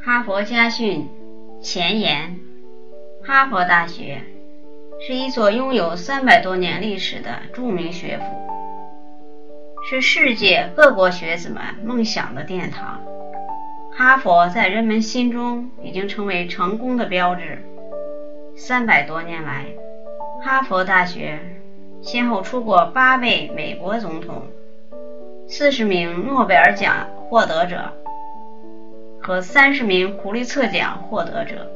哈佛家训前言：哈佛大学是一所拥有三百多年历史的著名学府，是世界各国学子们梦想的殿堂。哈佛在人们心中已经成为成功的标志。三百多年来，哈佛大学先后出过八位美国总统、四十名诺贝尔奖获得者。和三十名普利策奖获得者，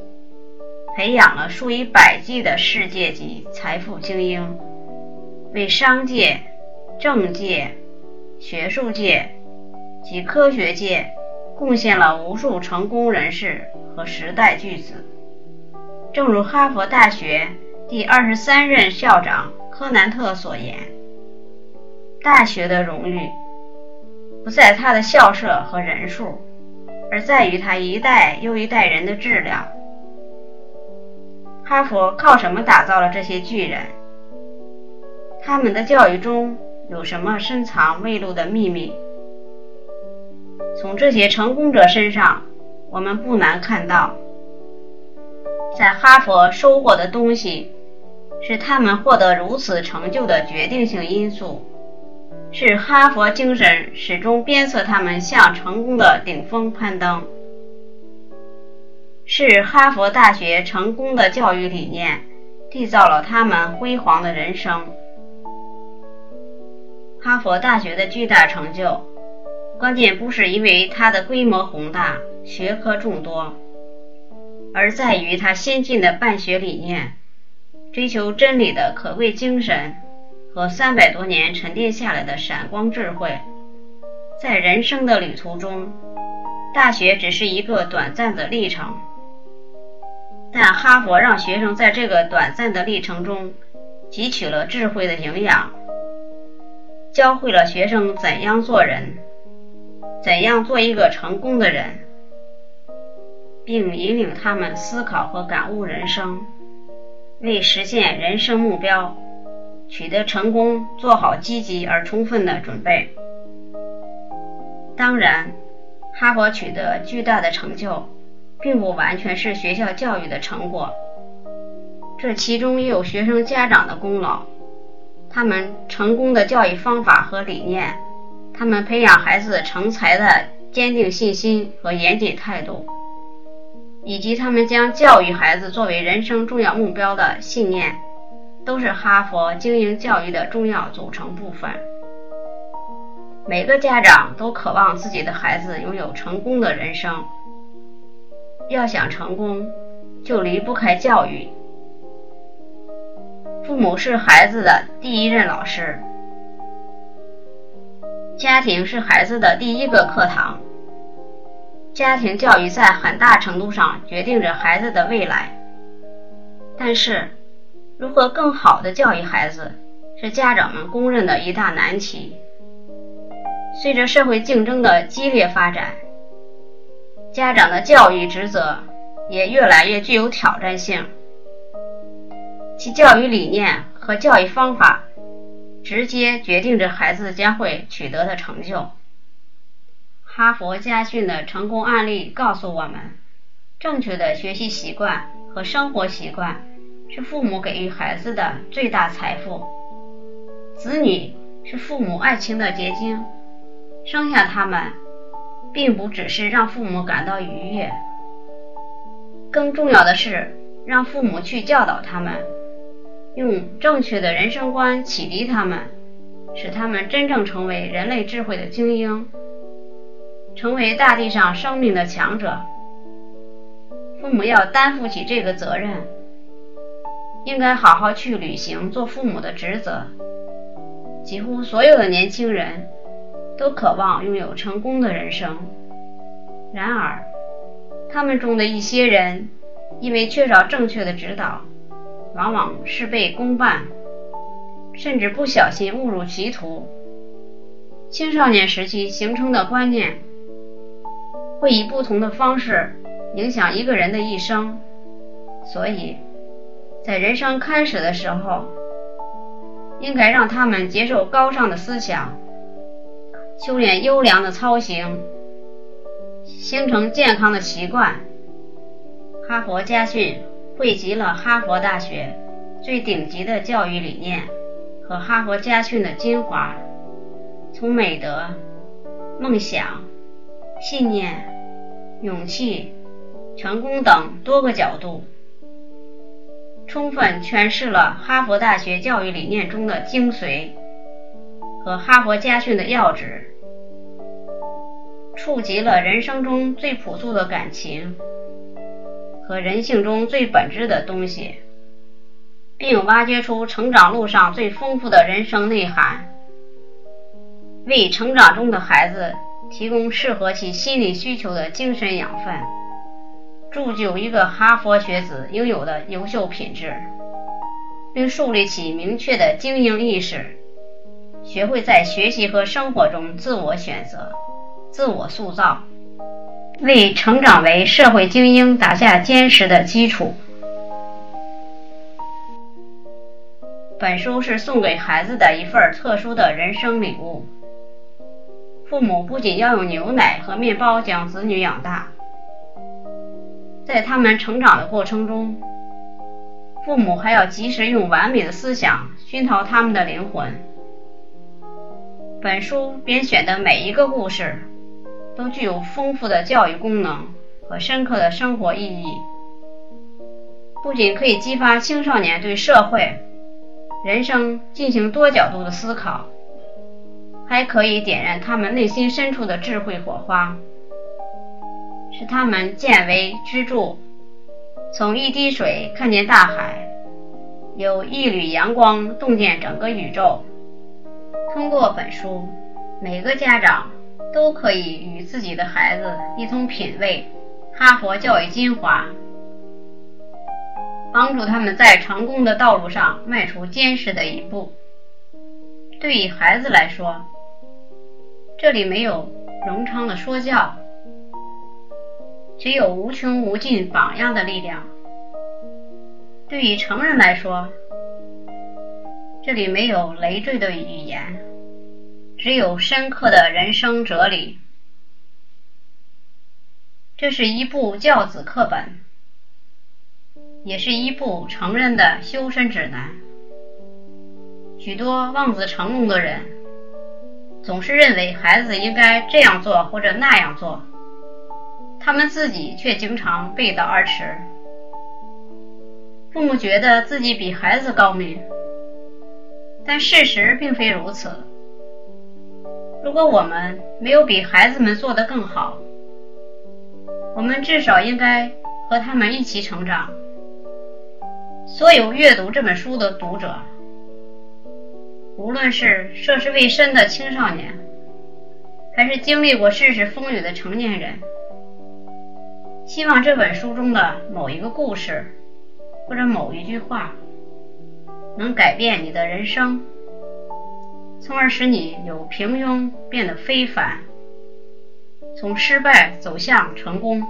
培养了数以百计的世界级财富精英，为商界、政界、学术界及科学界贡献了无数成功人士和时代巨子。正如哈佛大学第二十三任校长柯南特所言：“大学的荣誉不在它的校舍和人数。”而在于他一代又一代人的质量。哈佛靠什么打造了这些巨人？他们的教育中有什么深藏未露的秘密？从这些成功者身上，我们不难看到，在哈佛收获的东西，是他们获得如此成就的决定性因素。是哈佛精神始终鞭策他们向成功的顶峰攀登，是哈佛大学成功的教育理念缔造了他们辉煌的人生。哈佛大学的巨大成就，关键不是因为它的规模宏大、学科众多，而在于它先进的办学理念、追求真理的可贵精神。和三百多年沉淀下来的闪光智慧，在人生的旅途中，大学只是一个短暂的历程，但哈佛让学生在这个短暂的历程中汲取了智慧的营养，教会了学生怎样做人，怎样做一个成功的人，并引领他们思考和感悟人生，为实现人生目标。取得成功，做好积极而充分的准备。当然，哈佛取得巨大的成就，并不完全是学校教育的成果，这其中也有学生家长的功劳。他们成功的教育方法和理念，他们培养孩子成才的坚定信心和严谨态度，以及他们将教育孩子作为人生重要目标的信念。都是哈佛经营教育的重要组成部分。每个家长都渴望自己的孩子拥有成功的人生。要想成功，就离不开教育。父母是孩子的第一任老师，家庭是孩子的第一个课堂。家庭教育在很大程度上决定着孩子的未来。但是。如何更好的教育孩子，是家长们公认的一大难题。随着社会竞争的激烈发展，家长的教育职责也越来越具有挑战性。其教育理念和教育方法，直接决定着孩子将会取得的成就。哈佛家训的成功案例告诉我们，正确的学习习惯和生活习惯。是父母给予孩子的最大财富。子女是父母爱情的结晶，生下他们，并不只是让父母感到愉悦，更重要的是让父母去教导他们，用正确的人生观启迪他们，使他们真正成为人类智慧的精英，成为大地上生命的强者。父母要担负起这个责任。应该好好去履行做父母的职责。几乎所有的年轻人都渴望拥有成功的人生，然而，他们中的一些人因为缺少正确的指导，往往事倍功半，甚至不小心误入歧途。青少年时期形成的观念，会以不同的方式影响一个人的一生，所以。在人生开始的时候，应该让他们接受高尚的思想，修炼优良的操行，形成健康的习惯。哈佛家训汇集了哈佛大学最顶级的教育理念和哈佛家训的精华，从美德、梦想、信念、勇气、成功等多个角度，充分诠释了哈佛大学教育理念中的精髓和哈佛家训的要旨，触及了人生中最朴素的感情。和人性中最本质的东西，并挖掘出成长路上最丰富的人生内涵，为成长中的孩子提供适合其心理需求的精神养分，铸就一个哈佛学子应有的优秀品质，并树立起明确的精英意识，学会在学习和生活中自我选择、自我塑造。为成长为社会精英打下坚实的基础。本书是送给孩子的一份特殊的人生礼物。父母不仅要用牛奶和面包将子女养大，在他们成长的过程中，父母还要及时用完美的思想熏陶他们的灵魂。本书编选的每一个故事。都具有丰富的教育功能和深刻的生活意义，不仅可以激发青少年对社会、人生进行多角度的思考，还可以点燃他们内心深处的智慧火花，使他们见微知著，从一滴水看见大海，有一缕阳光洞见整个宇宙。通过本书，每个家长。都可以与自己的孩子一同品味哈佛教育精华，帮助他们在成功的道路上迈出坚实的一步。对于孩子来说，这里没有冗长的说教，只有无穷无尽榜样的力量；对于成人来说，这里没有累赘的语言。只有深刻的人生哲理。这是一部教子课本，也是一部成人的修身指南。许多望子成龙的人，总是认为孩子应该这样做或者那样做，他们自己却经常背道而驰。父母觉得自己比孩子高明，但事实并非如此。如果我们没有比孩子们做得更好，我们至少应该和他们一起成长。所有阅读这本书的读者，无论是涉世未深的青少年，还是经历过世事风雨的成年人，希望这本书中的某一个故事，或者某一句话，能改变你的人生。从而使你由平庸变得非凡，从失败走向成功。